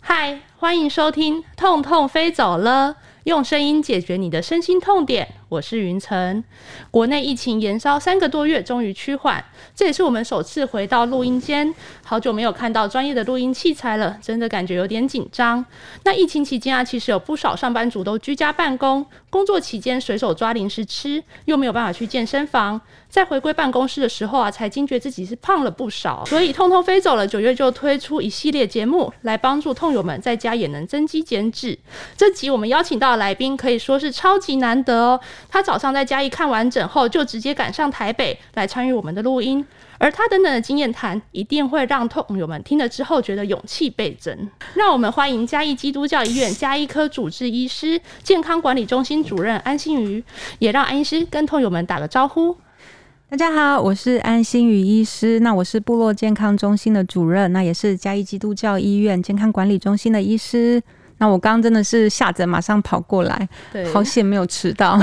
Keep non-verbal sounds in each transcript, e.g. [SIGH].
嗨，欢迎收听《痛痛飞走了》，用声音解决你的身心痛点。我是云晨。国内疫情延烧三个多月，终于趋缓，这也是我们首次回到录音间。好久没有看到专业的录音器材了，真的感觉有点紧张。那疫情期间啊，其实有不少上班族都居家办公，工作期间随手抓零食吃，又没有办法去健身房，在回归办公室的时候啊，才惊觉自己是胖了不少。所以通通飞走了，九月就推出一系列节目，来帮助痛友们在家也能增肌减脂。这集我们邀请到的来宾可以说是超级难得哦。他早上在嘉义看完整后，就直接赶上台北来参与我们的录音。而他等等的经验谈，一定会让痛友们听了之后觉得勇气倍增。让我们欢迎嘉义基督教医院嘉医科主治医师、健康管理中心主任安心瑜，也让安医师跟痛友们打个招呼。大家好，我是安心宇医师，那我是部落健康中心的主任，那也是嘉义基督教医院健康管理中心的医师。那我刚刚真的是吓着，马上跑过来，对，好险没有迟到。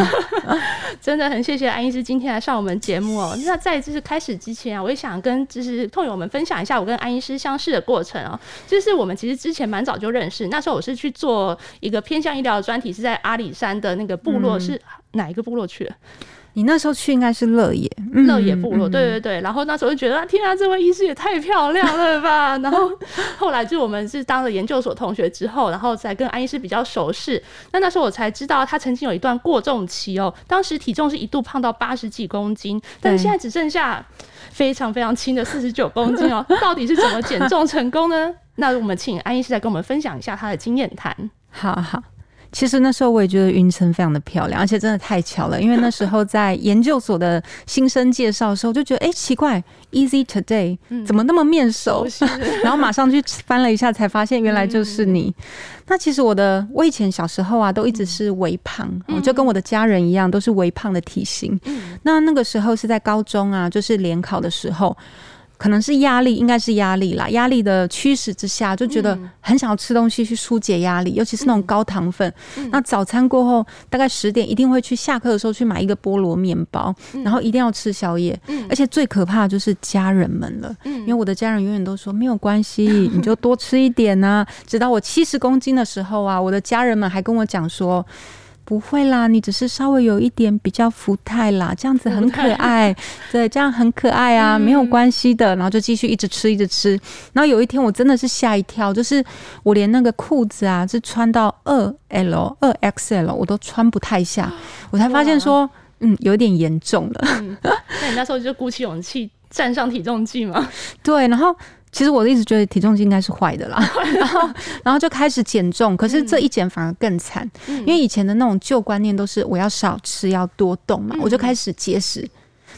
[LAUGHS] 真的很谢谢安医师今天来上我们节目哦。那在就是开始之前啊，我也想跟就是痛友们分享一下我跟安医师相识的过程哦。就是我们其实之前蛮早就认识，那时候我是去做一个偏向医疗的专题，是在阿里山的那个部落，是哪一个部落去了？你那时候去应该是乐野，乐野部落，对对对。然后那时候就觉得啊，天啊，这位医师也太漂亮了吧！[LAUGHS] 然后后来就我们是当了研究所同学之后，然后才跟安医师比较熟识。那那时候我才知道他曾经有一段过重期哦，当时体重是一度胖到八十几公斤，但是现在只剩下非常非常轻的四十九公斤哦。[LAUGHS] 到底是怎么减重成功呢？那我们请安医师来跟我们分享一下他的经验谈。好好。其实那时候我也觉得云层非常的漂亮，而且真的太巧了，因为那时候在研究所的新生介绍的时候，就觉得哎奇怪，Easy Today 怎么那么面熟？[LAUGHS] 然后马上去翻了一下，才发现原来就是你。那其实我的我以前小时候啊，都一直是微胖，就跟我的家人一样，都是微胖的体型。那那个时候是在高中啊，就是联考的时候。可能是压力，应该是压力啦。压力的驱使之下，就觉得很想要吃东西去疏解压力，尤其是那种高糖分。那早餐过后，大概十点一定会去下课的时候去买一个菠萝面包，然后一定要吃宵夜。而且最可怕的就是家人们了，因为我的家人永远都说没有关系，[LAUGHS] 你就多吃一点呐。直到我七十公斤的时候啊，我的家人们还跟我讲说。不会啦，你只是稍微有一点比较福态啦，这样子很可爱，[LAUGHS] 对，这样很可爱啊，没有关系的。然后就继续一直吃，一直吃。然后有一天我真的是吓一跳，就是我连那个裤子啊，是穿到二 L、二 XL 我都穿不太下，我才发现说，嗯，有点严重了。那你那时候就鼓起勇气站上体重计吗？[LAUGHS] 对，然后。其实我一直觉得体重计应该是坏的啦，[LAUGHS] 然后然后就开始减重，可是这一减反而更惨，因为以前的那种旧观念都是我要少吃要多动嘛，我就开始节食，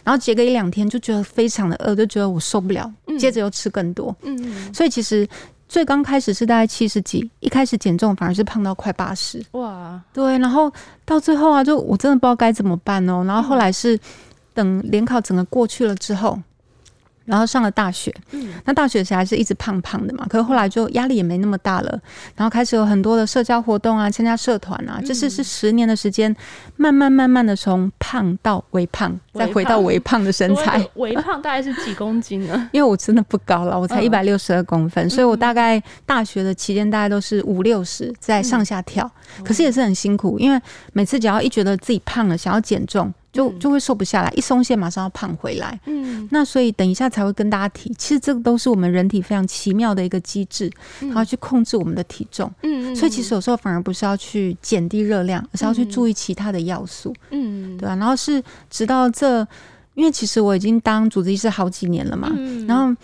然后节个一两天就觉得非常的饿，就觉得我受不了，接着又吃更多，嗯，所以其实最刚开始是大概七十几，一开始减重反而是胖到快八十，哇，对，然后到最后啊，就我真的不知道该怎么办哦，然后后来是等联考整个过去了之后。然后上了大学，嗯，那大学时还是一直胖胖的嘛，可是后来就压力也没那么大了，然后开始有很多的社交活动啊，参加社团啊，就是是十年的时间，慢慢慢慢的从胖到微胖，再回到微胖的身材。微胖大概是几公斤呢？[LAUGHS] 因为我真的不高了，我才一百六十二公分，所以我大概大学的期间大概都是五六十在上下跳，可是也是很辛苦，因为每次只要一觉得自己胖了，想要减重。就就会瘦不下来，一松懈马上要胖回来。嗯，那所以等一下才会跟大家提，其实这个都是我们人体非常奇妙的一个机制，然后去控制我们的体重。嗯嗯，所以其实有时候反而不是要去减低热量，而是要去注意其他的要素。嗯，对吧？然后是直到这，因为其实我已经当主治医师好几年了嘛，然后。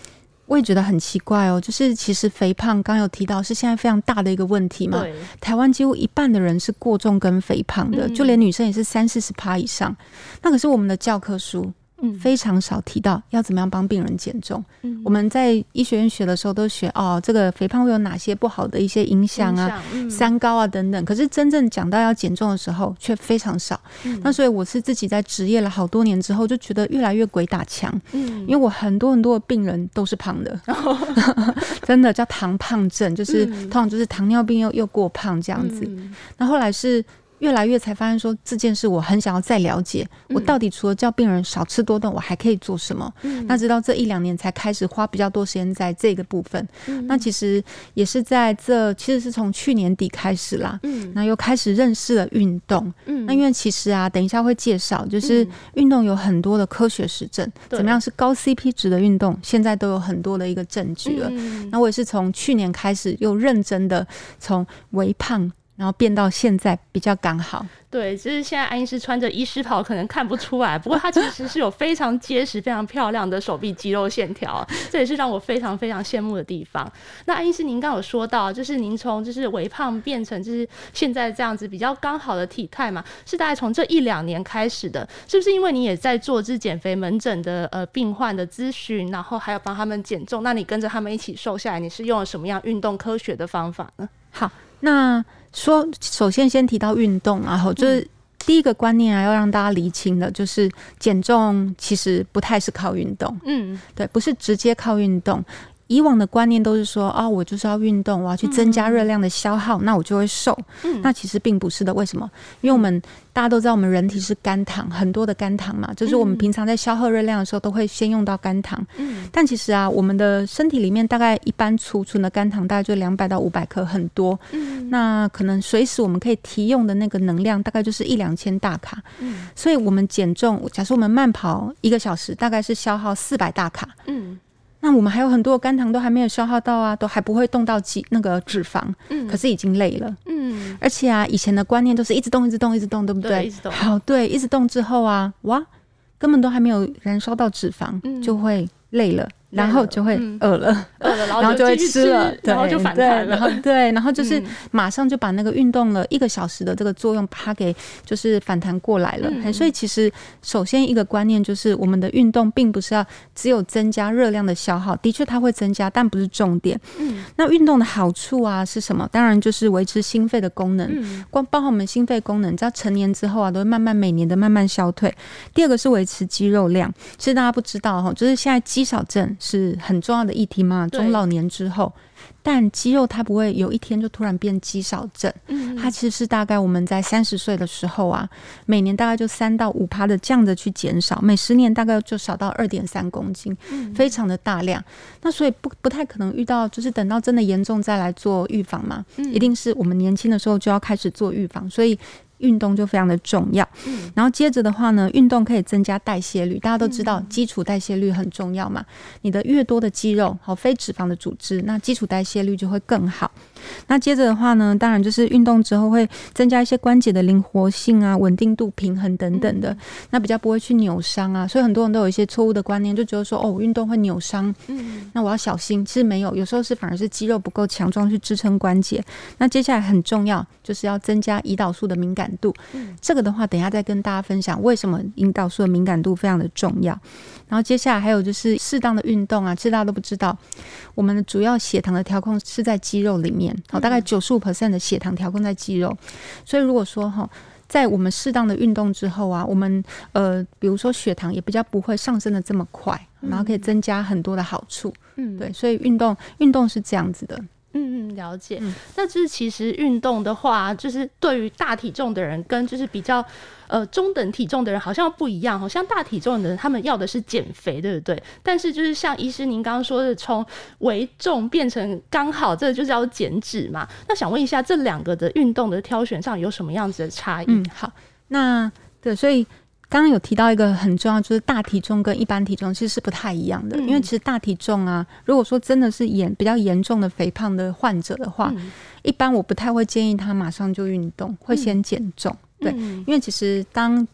我也觉得很奇怪哦，就是其实肥胖刚有提到是现在非常大的一个问题嘛。台湾几乎一半的人是过重跟肥胖的，就连女生也是三四十趴以上。那可是我们的教科书。非常少提到要怎么样帮病人减重。嗯，我们在医学院学的时候都学哦，这个肥胖会有哪些不好的一些影响啊，三高啊等等。可是真正讲到要减重的时候，却非常少。那所以我是自己在职业了好多年之后，就觉得越来越鬼打墙。嗯，因为我很多很多的病人都是胖的，[LAUGHS] 真的叫糖胖症，就是通常就是糖尿病又又过胖这样子。那后来是。越来越才发现说这件事我很想要再了解，我到底除了叫病人少吃多动，我还可以做什么？那直到这一两年才开始花比较多时间在这个部分。那其实也是在这，其实是从去年底开始啦。嗯，那又开始认识了运动。嗯，那因为其实啊，等一下会介绍，就是运动有很多的科学实证，怎么样是高 CP 值的运动，现在都有很多的一个证据了。那我也是从去年开始又认真的从微胖。然后变到现在比较刚好，对，就是现在爱因斯穿着医师袍，可能看不出来，不过他其实是有非常结实、非常漂亮的手臂肌肉线条，[LAUGHS] 这也是让我非常非常羡慕的地方。那爱因斯，您刚有说到，就是您从就是微胖变成就是现在这样子比较刚好的体态嘛，是大概从这一两年开始的，是不是？因为你也在做这减肥门诊的呃病患的咨询，然后还有帮他们减重，那你跟着他们一起瘦下来，你是用了什么样运动科学的方法呢？好，那。说，首先先提到运动，然后就是第一个观念啊，要让大家厘清的，就是减重其实不太是靠运动，嗯，对，不是直接靠运动。以往的观念都是说啊，我就是要运动，我要去增加热量的消耗，那我就会瘦。嗯，那其实并不是的。为什么？因为我们大家都知道，我们人体是肝糖，很多的肝糖嘛，就是我们平常在消耗热量的时候，都会先用到肝糖。嗯，但其实啊，我们的身体里面大概一般储存的肝糖大概就两百到五百克，很多。嗯，那可能随时我们可以提用的那个能量大概就是一两千大卡。嗯，所以我们减重，假设我们慢跑一个小时，大概是消耗四百大卡。嗯。那我们还有很多肝糖都还没有消耗到啊，都还不会动到肌那个脂肪，嗯，可是已经累了，嗯，而且啊，以前的观念都是一直动，一直动，一直动，对不对？一直动。好，对，一直动之后啊，哇，根本都还没有燃烧到脂肪，就会累了。然后就会饿了，[LAUGHS] 饿了，然后就会吃了，然后就反弹了。对，然后就是马上就把那个运动了一个小时的这个作用，它给就是反弹过来了。所以其实首先一个观念就是，我们的运动并不是要只有增加热量的消耗，的确它会增加，但不是重点。嗯，那运动的好处啊是什么？当然就是维持心肺的功能。嗯，光包括我们心肺功能，在成年之后啊，都会慢慢每年的慢慢消退。第二个是维持肌肉量。其实大家不知道哈，就是现在肌少症。是很重要的议题嘛？中老年之后，但肌肉它不会有一天就突然变肌少症。嗯，它其实是大概我们在三十岁的时候啊，每年大概就三到五趴的这样子去减少，每十年大概就少到二点三公斤，非常的大量。那所以不不太可能遇到，就是等到真的严重再来做预防嘛？一定是我们年轻的时候就要开始做预防，所以。运动就非常的重要，嗯，然后接着的话呢，运动可以增加代谢率，大家都知道基础代谢率很重要嘛，你的越多的肌肉和非脂肪的组织，那基础代谢率就会更好。那接着的话呢，当然就是运动之后会增加一些关节的灵活性啊、稳定度、平衡等等的，那比较不会去扭伤啊。所以很多人都有一些错误的观念，就觉得说哦，运动会扭伤，嗯，那我要小心。其实没有，有时候是反而是肌肉不够强壮去支撑关节。那接下来很重要就是要增加胰岛素的敏感度，嗯，这个的话等一下再跟大家分享为什么胰岛素的敏感度非常的重要。然后接下来还有就是适当的运动啊，其实大家都不知道，我们的主要血糖的调控是在肌肉里面，好，大概九十五 percent 的血糖调控在肌肉，所以如果说哈，在我们适当的运动之后啊，我们呃，比如说血糖也比较不会上升的这么快，然后可以增加很多的好处，嗯，对，所以运动运动是这样子的。嗯嗯，了解。那就是其实运动的话，就是对于大体重的人跟就是比较呃中等体重的人好像不一样。好像大体重的人他们要的是减肥，对不对？但是就是像医师您刚刚说的，从为重变成刚好，这就是要减脂嘛。那想问一下，这两个的运动的挑选上有什么样子的差异？嗯，好，那对，所以。刚刚有提到一个很重要，就是大体重跟一般体重其实是不太一样的。因为其实大体重啊，如果说真的是严比较严重的肥胖的患者的话，一般我不太会建议他马上就运动，会先减重。对，因为其实当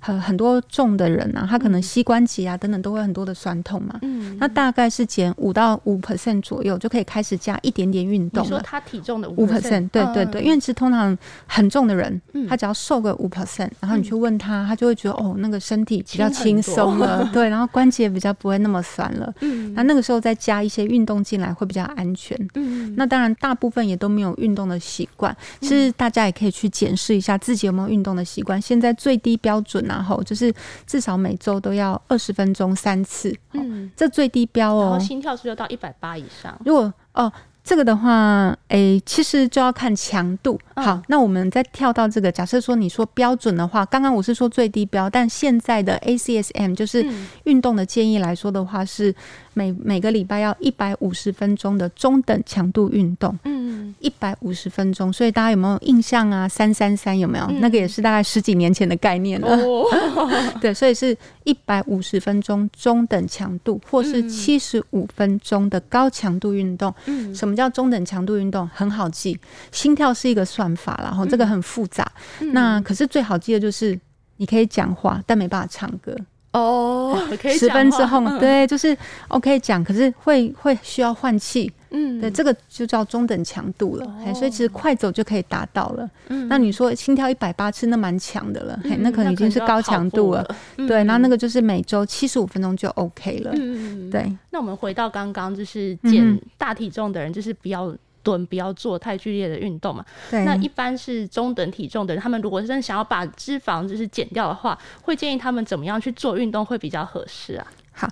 很很多重的人啊，他可能膝关节啊等等都会很多的酸痛嘛。嗯，那大概是减五到五 percent 左右就可以开始加一点点运动说他体重的五 percent，对对对，因为其实通常很重的人，他只要瘦个五 percent，然后你去问他，他就会觉得哦，那个身体比较轻松了，[LAUGHS] 对，然后关节比较不会那么酸了。嗯，那那个时候再加一些运动进来会比较安全。嗯，那当然大部分也都没有运动的习惯，其实大家也可以去检视一下自己有没有运动的习惯。现在最低标准然后就是至少每周都要二十分钟三次，嗯，这最低标哦。然后心跳是要到一百八以上。如果哦，这个的话，诶，其实就要看强度。好，那我们再跳到这个，假设说你说标准的话，刚刚我是说最低标，但现在的 ACSM 就是运动的建议来说的话，是每每个礼拜要一百五十分钟的中等强度运动。嗯，一百五十分钟，所以大家有没有印象啊？三三三有没有？那个也是大概十几年前的概念了。[LAUGHS] 对，所以是一百五十分钟中等强度，或是七十五分钟的高强度运动。嗯，什么？叫中等强度运动很好记，心跳是一个算法，然后这个很复杂。那可是最好记的就是你可以讲话，但没办法唱歌哦。十分之后，对，就是 OK 讲，可是会会需要换气。嗯，对，这个就叫中等强度了。所以其实快走就可以达到了。嗯，那你说心跳一百八次，那蛮强的了。嘿，那可能已经是高强度了。对，然后那个就是每周七十五分钟就 OK 了。嗯对。那我们回到刚刚，就是减大体重的人，就是不要蹲，不要做太剧烈的运动嘛。对。那一般是中等体重的人，他们如果真的想要把脂肪就是减掉的话，会建议他们怎么样去做运动会比较合适啊？好。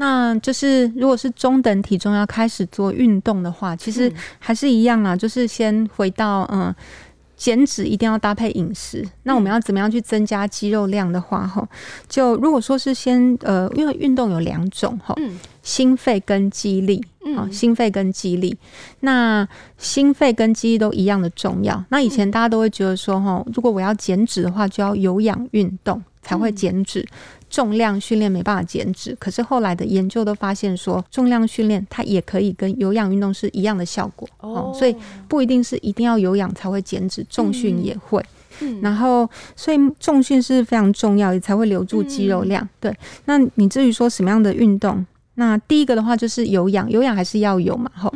那就是如果是中等体重要开始做运动的话，其实还是一样啦，就是先回到嗯，减脂一定要搭配饮食。那我们要怎么样去增加肌肉量的话，哈，就如果说是先呃，因为运动有两种哈，心肺跟肌力，啊，心肺跟肌力，那心肺跟肌力都一样的重要。那以前大家都会觉得说，哈，如果我要减脂的话，就要有氧运动才会减脂。重量训练没办法减脂，可是后来的研究都发现说，重量训练它也可以跟有氧运动是一样的效果哦，所以不一定是一定要有氧才会减脂，重训也会。嗯，然后所以重训是非常重要，也才会留住肌肉量。对，那你至于说什么样的运动，那第一个的话就是有氧，有氧还是要有嘛，哈。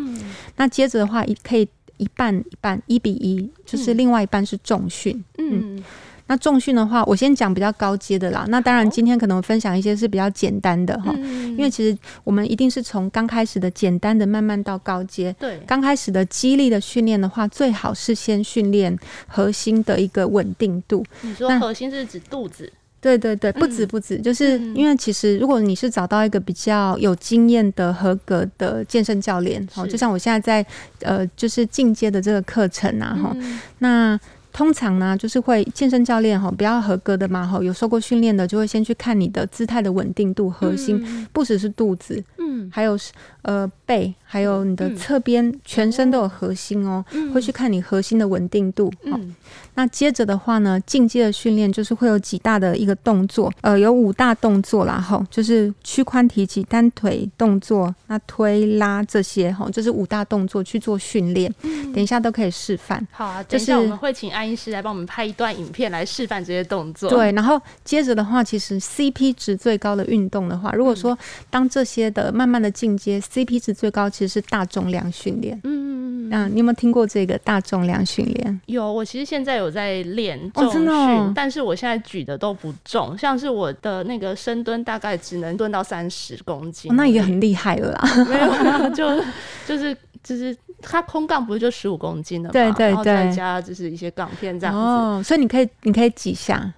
那接着的话，一可以一半一半，一比一，就是另外一半是重训。嗯。那重训的话，我先讲比较高阶的啦。那当然，今天可能分享一些是比较简单的哈，因为其实我们一定是从刚开始的简单的慢慢到高阶。对，刚开始的激励的训练的话，最好是先训练核心的一个稳定度。你说核心是指肚子？对对对，不止不止，就是因为其实如果你是找到一个比较有经验的合格的健身教练，好，就像我现在在呃，就是进阶的这个课程啊，哈，那。通常呢，就是会健身教练哈，比较合格的嘛哈，有受过训练的，就会先去看你的姿态的稳定度、核心，不只是肚子，嗯，还有呃背，还有你的侧边，全身都有核心哦，会去看你核心的稳定度。嗯，那接着的话呢，进阶的训练就是会有几大的一个动作，呃，有五大动作啦哈，就是屈髋提起、单腿动作、那推拉这些哈，就是五大动作去做训练。嗯，等一下都可以示范。好啊，等一下我们会请安。医师来帮我们拍一段影片来示范这些动作。对，然后接着的话，其实 CP 值最高的运动的话，如果说当这些的慢慢的进阶，CP 值最高其实是大重量训练。嗯嗯嗯。你有没有听过这个大重量训练？有，我其实现在有在练重训，但是我现在举的都不重，像是我的那个深蹲大概只能蹲到三十公斤，那也很厉害了啦。没有，就就是就是。它空杠不是就十五公斤的嘛？对对对，然后再加就是一些杠片这样子。哦，所以你可以你可以几下？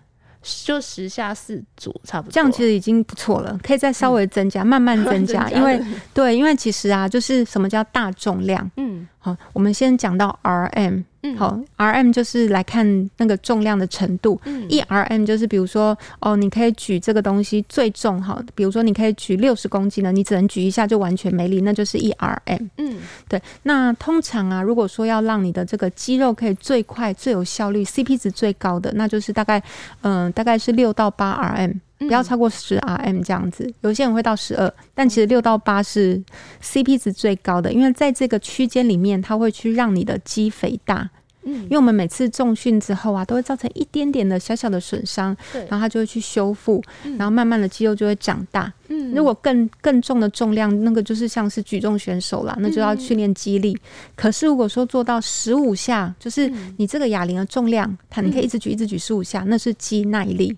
就十下四组，差不多。这样其实已经不错了，可以再稍微增加，慢慢增加。[LAUGHS] 因为对，因为其实啊，就是什么叫大重量？嗯，好，我们先讲到 RM。好，R M 就是来看那个重量的程度。嗯一 R M 就是比如说，哦，你可以举这个东西最重，哈，比如说你可以举六十公斤的，你只能举一下就完全没力，那就是一 R M。嗯，对。那通常啊，如果说要让你的这个肌肉可以最快、最有效率、C P 值最高的，那就是大概，嗯，大概是六到八 R M。不要超过十 RM 这样子，有些人会到十二，但其实六到八是 CP 值最高的，因为在这个区间里面，它会去让你的肌肥大。嗯，因为我们每次重训之后啊，都会造成一点点的小小的损伤，对，然后它就会去修复，然后慢慢的肌肉就会长大。嗯，如果更更重的重量，那个就是像是举重选手啦，那就要训练肌力。可是如果说做到十五下，就是你这个哑铃的重量，它你可以一直举一直举十五下，那是肌耐力。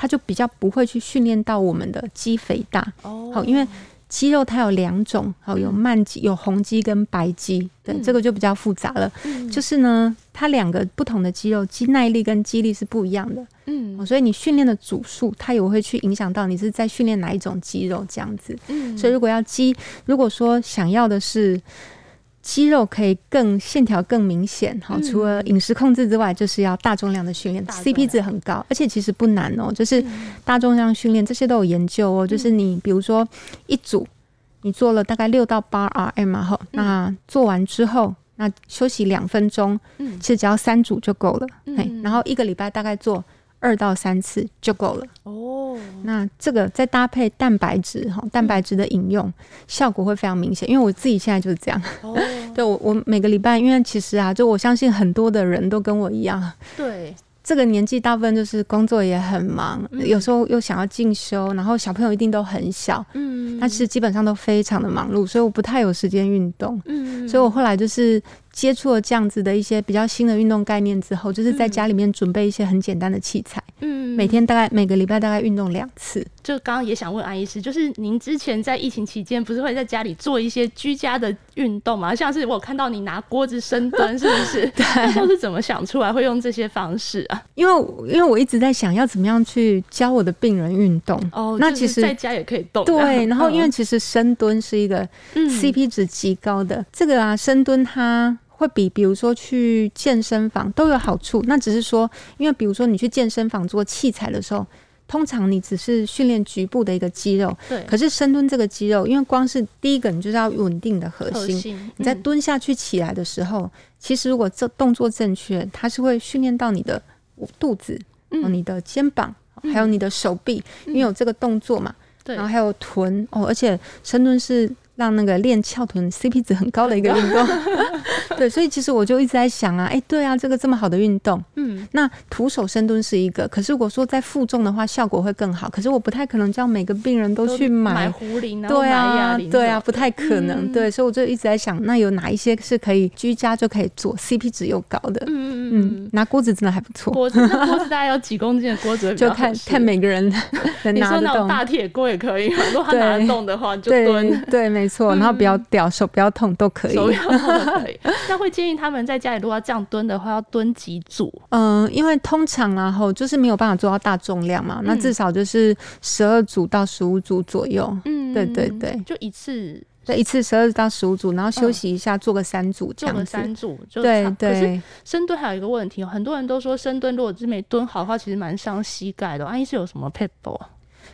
嗯。它就比较不会去训练到我们的肌肥大哦，好，因为肌肉它有两种，好，有慢肌、有红肌跟白肌，对，这个就比较复杂了。就是呢，它两个不同的肌肉，肌耐力跟肌力是不一样的。嗯，所以你训练的组数，它也会去影响到你是在训练哪一种肌肉这样子。嗯，所以如果要肌，如果说想要的是。肌肉可以更线条更明显。好，除了饮食控制之外，就是要大重量的训练，CP 值很高，而且其实不难哦。就是大重量训练，这些都有研究哦。就是你比如说一组，你做了大概六到八 RM 嘛，哈，那做完之后，那休息两分钟，嗯，其实只要三组就够了。嗯，然后一个礼拜大概做。二到三次就够了哦。那这个再搭配蛋白质哈，蛋白质的饮用效果会非常明显。因为我自己现在就是这样。哦。[LAUGHS] 对我，我每个礼拜，因为其实啊，就我相信很多的人都跟我一样。对。[LAUGHS] 这个年纪大部分就是工作也很忙，有时候又想要进修，然后小朋友一定都很小。嗯。那其实基本上都非常的忙碌，所以我不太有时间运动。嗯。所以我后来就是。接触了这样子的一些比较新的运动概念之后，就是在家里面准备一些很简单的器材，嗯，每天大概每个礼拜大概运动两次。就刚刚也想问安医师，就是您之前在疫情期间不是会在家里做一些居家的运动吗？像是我看到你拿锅子深蹲，[LAUGHS] 是不是？对，那是怎么想出来会用这些方式啊？因为因为我一直在想要怎么样去教我的病人运动。哦，那其实在家也可以动。对，[LAUGHS] 然后因为其实深蹲是一个 CP 值极高的，这个啊深蹲它。会比比如说去健身房都有好处，那只是说，因为比如说你去健身房做器材的时候，通常你只是训练局部的一个肌肉，对。可是深蹲这个肌肉，因为光是第一个你就是要稳定的核心，你在蹲下去起来的时候，其实如果这动作正确，它是会训练到你的肚子、你的肩膀，还有你的手臂，因为有这个动作嘛，对。然后还有臀哦，而且深蹲是。让那个练翘臀 CP 值很高的一个运动，[LAUGHS] 对，所以其实我就一直在想啊，哎，对啊，这个这么好的运动，嗯，那徒手深蹲是一个，可是如果说在负重的话，效果会更好。可是我不太可能叫每个病人都去买。壶铃，对啊，对啊，不太可能，对，所以我就一直在想，那有哪一些是可以居家就可以做，CP 值又高的？嗯嗯嗯，拿锅子真的还不错，锅子，锅子大概有几公斤的锅子，[LAUGHS] 就看看每个人能拿得动，大铁锅也可以，如果他拿得动的话就蹲，对，没。错，然后不要掉手，不要痛都可以。手不要痛都可以。[LAUGHS] 那会建议他们在家里如果要这样蹲的话，要蹲几组？嗯，因为通常然后就是没有办法做到大重量嘛，那至少就是十二组到十五组左右。嗯，对对对，就一次，对一次十二到十五组，然后休息一下，做个三组，做个三组。对对。可是深蹲还有一个问题，很多人都说深蹲如果是没蹲好的话，其实蛮伤膝盖的。安医是有什么 p e p l e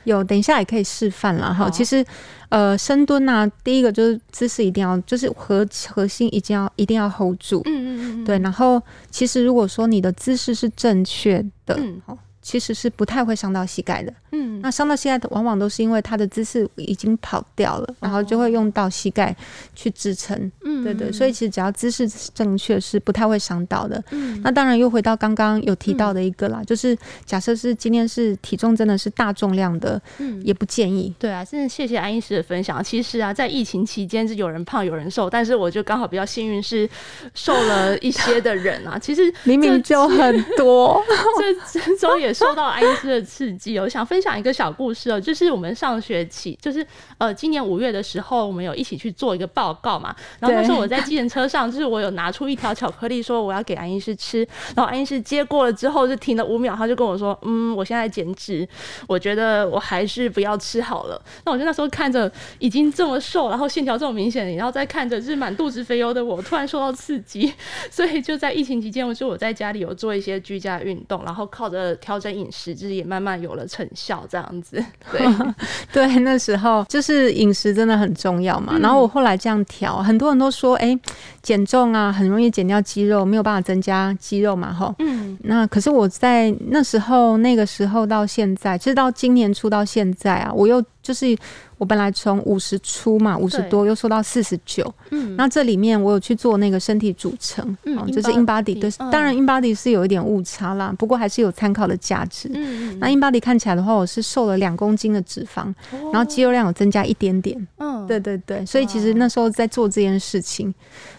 有，等一下也可以示范了哈。其实，呃，深蹲啊，第一个就是姿势一定要，就是核核心一定要一定要 hold 住。嗯嗯嗯。对，然后其实如果说你的姿势是正确的，好。其实是不太会伤到膝盖的，嗯，那伤到膝盖的往往都是因为他的姿势已经跑掉了，然后就会用到膝盖去支撑，嗯，对对，所以其实只要姿势正确是不太会伤到的，嗯，那当然又回到刚刚有提到的一个啦，就是假设是今天是体重真的是大重量的，嗯，也不建议，对啊，真的谢谢安医师的分享。其实啊，在疫情期间是有人胖有人瘦，但是我就刚好比较幸运是瘦了一些的人啊，其实 [LAUGHS] 明明就很多，[LAUGHS] 这之中也。受到爱因斯的刺激，[LAUGHS] 我想分享一个小故事哦，就是我们上学期，就是呃今年五月的时候，我们有一起去做一个报告嘛。然后那时候我在计程车上，就是我有拿出一条巧克力，说我要给安医师吃。然后安医师接过了之后，就停了五秒，他就跟我说：“嗯，我现在减脂，我觉得我还是不要吃好了。”那我就那时候看着已经这么瘦，然后线条这么明显，然后再看着就是满肚子肥油的我，突然受到刺激，[LAUGHS] 所以就在疫情期间，我就我在家里有做一些居家运动，然后靠着调整。饮食就是也慢慢有了成效，这样子。[LAUGHS] 对 [LAUGHS] 对，那时候就是饮食真的很重要嘛。然后我后来这样调，很多人都说，哎，减重啊，很容易减掉肌肉，没有办法增加肌肉嘛，吼。嗯。那可是我在那时候、那个时候到现在，其实到今年初到现在啊，我又就是。我本来从五十出嘛，五十多又瘦到四十九。嗯，那这里面我有去做那个身体组成，嗯，就是 in body。对，当然 in body 是有一点误差啦，不过还是有参考的价值。嗯嗯。那 in body 看起来的话，我是瘦了两公斤的脂肪，然后肌肉量有增加一点点。嗯，对对对。所以其实那时候在做这件事情，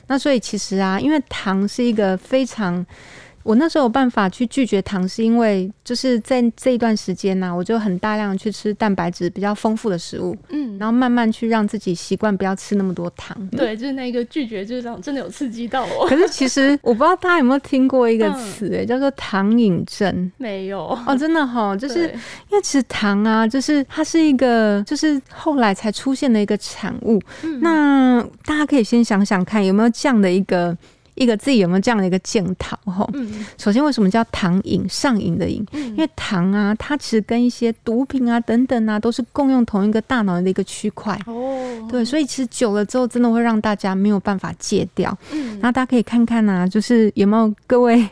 那所以其实啊，因为糖是一个非常。我那时候有办法去拒绝糖，是因为就是在这一段时间呢，我就很大量去吃蛋白质比较丰富的食物，嗯，然后慢慢去让自己习惯不要吃那么多糖。对，就是那个拒绝，就是让真的有刺激到我。可是其实我不知道大家有没有听过一个词，哎，叫做糖瘾症。没有哦，真的哈，[LAUGHS] 就是因为其实糖啊，就是它是一个，就是后来才出现的一个产物。那大家可以先想想看，有没有这样的一个。一个自己有没有这样的一个检讨？哈，首先为什么叫糖瘾？上瘾的瘾，因为糖啊，它其实跟一些毒品啊等等啊，都是共用同一个大脑的一个区块。哦，对，所以其实久了之后，真的会让大家没有办法戒掉。嗯，那大家可以看看啊，就是有没有各位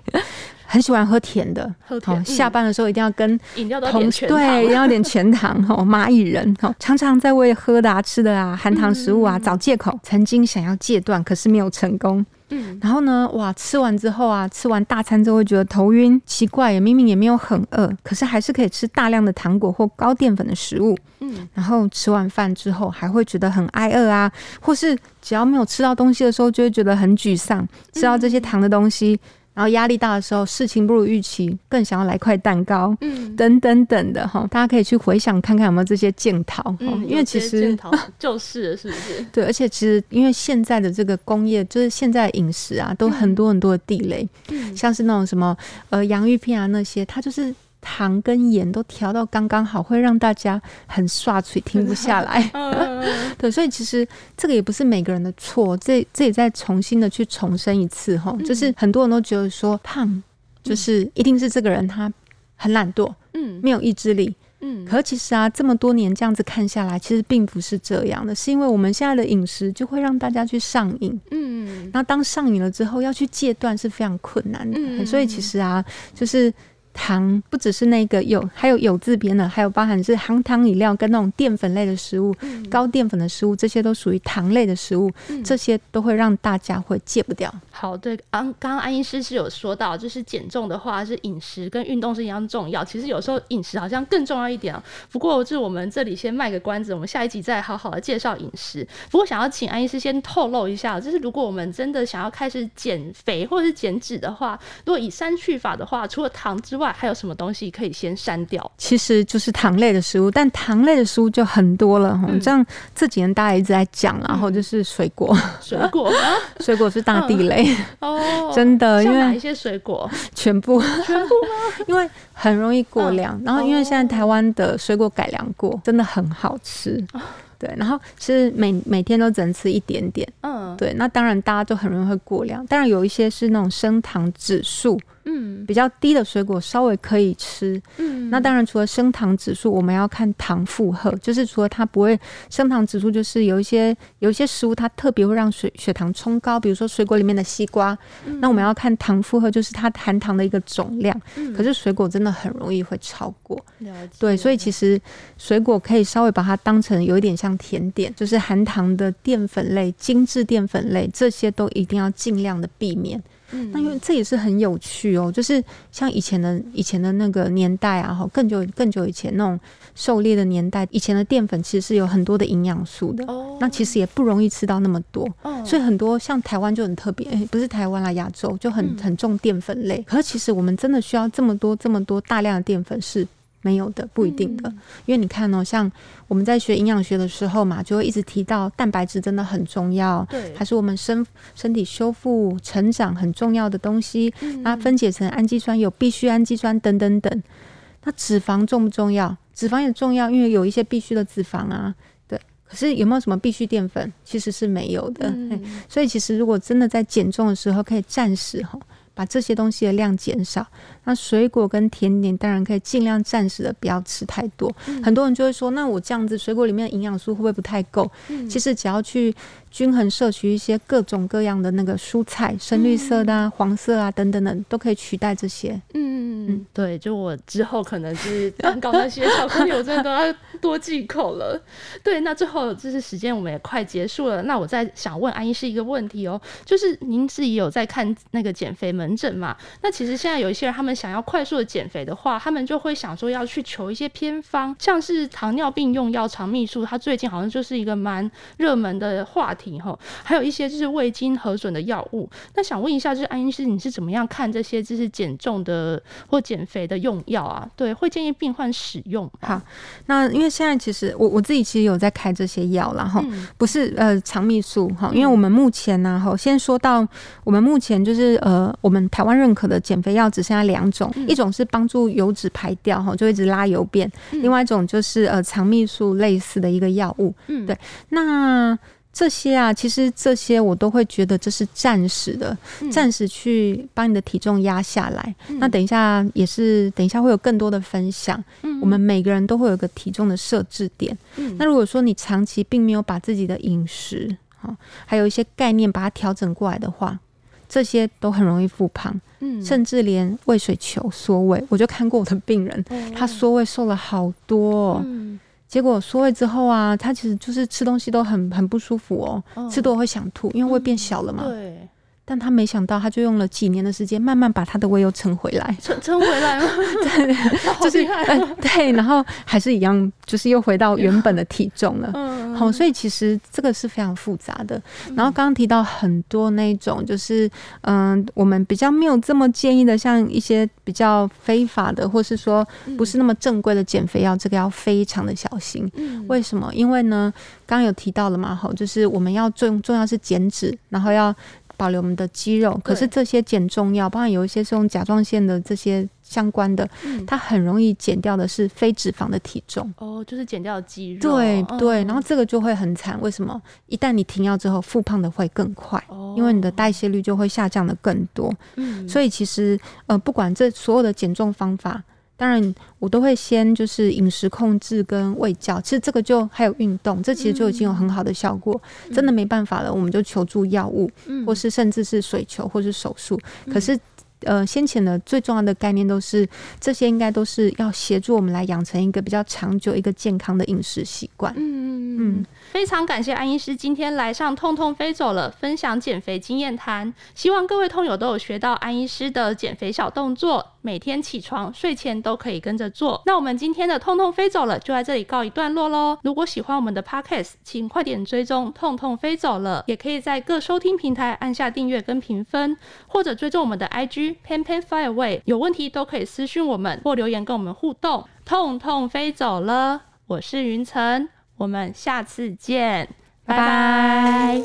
很喜欢喝甜的？喝甜，下班的时候一定要跟饮料都点全对，一定要点全糖。哦，[LAUGHS] 蚂蚁人哦，常常在为喝的啊、吃的啊、含糖食物啊找借口，曾经想要戒断，可是没有成功。嗯，然后呢？哇，吃完之后啊，吃完大餐之后会觉得头晕，奇怪，也明明也没有很饿，可是还是可以吃大量的糖果或高淀粉的食物。嗯，然后吃完饭之后还会觉得很挨饿啊，或是只要没有吃到东西的时候，就会觉得很沮丧。吃到这些糖的东西。然后压力大的时候，事情不如预期，更想要来块蛋糕，嗯，等等等的哈，大家可以去回想看看有没有这些检讨，嗯，因为其实就是是不是？[LAUGHS] 对，而且其实因为现在的这个工业，就是现在饮食啊，都很多很多的地雷，嗯，像是那种什么呃洋芋片啊那些，它就是。糖跟盐都调到刚刚好，会让大家很刷嘴，停不下来。[LAUGHS] 对，所以其实这个也不是每个人的错，这这也再重新的去重申一次哈，就是很多人都觉得说胖就是一定是这个人他很懒惰，嗯，没有意志力，嗯。可其实啊，这么多年这样子看下来，其实并不是这样的，是因为我们现在的饮食就会让大家去上瘾，嗯。那当上瘾了之后，要去戒断是非常困难的，所以其实啊，就是。糖不只是那个有，还有有字边的，还有包含是含糖饮料跟那种淀粉类的食物，高淀粉的食物，这些都属于糖类的食物，这些都会让大家会戒不掉。好，对，刚刚刚安医师是有说到，就是减重的话是饮食跟运动是一样重要，其实有时候饮食好像更重要一点啊。不过就是我们这里先卖个关子，我们下一集再好好的介绍饮食。不过想要请安医师先透露一下，就是如果我们真的想要开始减肥或者是减脂的话，如果以三去法的话，除了糖之外，还有什么东西可以先删掉？其实就是糖类的食物，但糖类的食物就很多了哈。这样这几年大家一直在讲，然后就是水果，水果，[LAUGHS] 水果是大地雷哦，真的，因为哪一些水果？全部，全部吗？[LAUGHS] 因为很容易过量，然后因为现在台湾的水果改良过，真的很好吃。对，然后其实每每天都只能吃一点点，嗯，对，那当然大家都很容易会过量，当然有一些是那种升糖指数。嗯，比较低的水果稍微可以吃。嗯，那当然除了升糖指数，我们要看糖负荷，就是除了它不会升糖指数，就是有一些有一些食物它特别会让血血糖冲高，比如说水果里面的西瓜。那我们要看糖负荷，就是它含糖的一个总量。嗯，可是水果真的很容易会超过。对，所以其实水果可以稍微把它当成有一点像甜点，就是含糖的淀粉类、精致淀粉类，这些都一定要尽量的避免。那因为这也是很有趣哦，就是像以前的以前的那个年代啊，哈，更久更久以前那种狩猎的年代，以前的淀粉其实是有很多的营养素的，哦，那其实也不容易吃到那么多，哦，所以很多像台湾就很特别，不是台湾啦，亚洲就很很重淀粉类，可是其实我们真的需要这么多这么多大量的淀粉是。没有的，不一定的，因为你看哦，像我们在学营养学的时候嘛，就会一直提到蛋白质真的很重要，对，还是我们身身体修复成长很重要的东西。那分解成氨基酸有必需氨基酸等等等。那脂肪重不重要？脂肪也重要，因为有一些必需的脂肪啊，对。可是有没有什么必须淀粉？其实是没有的。所以其实如果真的在减重的时候，可以暂时哈。把这些东西的量减少，那水果跟甜点当然可以尽量暂时的不要吃太多。很多人就会说，那我这样子水果里面的营养素会不会不太够？其实只要去。均衡摄取一些各种各样的那个蔬菜，深绿色的、啊、黄色啊等等的，都可以取代这些。嗯嗯对，就我之后可能是 [LAUGHS] 蛋糕那些巧克力，我真的都要多忌口了。对，那最后就是时间，我们也快结束了。那我再想问安医师一个问题哦，就是您自己有在看那个减肥门诊嘛？那其实现在有一些人，他们们想要快速的减肥的话，他们就会想说要去求一些偏方，像是糖尿病用药肠泌素，它最近好像就是一个蛮热门的话题哈。还有一些就是未经核准的药物。那想问一下，就是安医师，你是怎么样看这些就是减重的或减肥的用药啊？对，会建议病患使用。好，那因为现在其实我我自己其实有在开这些药，了哈不是呃肠泌素哈，因为我们目前呢哈，先说到我们目前就是呃我们台湾认可的减肥药只剩下两种，一种是帮助油脂排掉哈，就一直拉油便；另外一种就是呃肠泌素类似的一个药物。嗯，对，那。这些啊，其实这些我都会觉得这是暂时的，暂时去把你的体重压下来。那等一下也是，等一下会有更多的分享。我们每个人都会有一个体重的设置点。那如果说你长期并没有把自己的饮食哈，还有一些概念把它调整过来的话，这些都很容易复胖。嗯，甚至连胃水球缩胃，我就看过我的病人，他缩胃瘦了好多。结果缩胃之后啊，他其实就是吃东西都很很不舒服哦，吃多会想吐，因为胃变小了嘛。对。但他没想到，他就用了几年的时间，慢慢把他的胃又撑回来，撑撑回来吗？[LAUGHS] 对，就是 [LAUGHS] 对，然后还是一样，就是又回到原本的体重了。嗯，好，所以其实这个是非常复杂的。然后刚刚提到很多那种，就是嗯，我们比较没有这么建议的，像一些比较非法的，或是说不是那么正规的减肥药，这个要非常的小心。嗯，为什么？因为呢，刚刚有提到了嘛，好，就是我们要重重要是减脂，然后要。保留我们的肌肉，可是这些减重药，包含有一些是用甲状腺的这些相关的，它很容易减掉的是非脂肪的体重。哦，就是减掉肌肉。对对，然后这个就会很惨。为什么？一旦你停药之后，复胖的会更快，因为你的代谢率就会下降的更多。嗯，所以其实呃，不管这所有的减重方法。当然，我都会先就是饮食控制跟胃教，其实这个就还有运动，这其实就已经有很好的效果。真的没办法了，我们就求助药物，或是甚至是水球或是手术。可是。呃，先前的最重要的概念都是这些，应该都是要协助我们来养成一个比较长久、一个健康的饮食习惯。嗯嗯嗯，非常感谢安医师今天来上《痛痛飞走了》，分享减肥经验谈。希望各位痛友都有学到安医师的减肥小动作，每天起床、睡前都可以跟着做。那我们今天的《痛痛飞走了》就在这里告一段落喽。如果喜欢我们的 Podcast，请快点追踪《痛痛飞走了》，也可以在各收听平台按下订阅跟评分，或者追踪我们的 IG。panpanfireway 有问题都可以私讯我们或留言跟我们互动。痛痛飞走了，我是云晨，我们下次见，拜拜。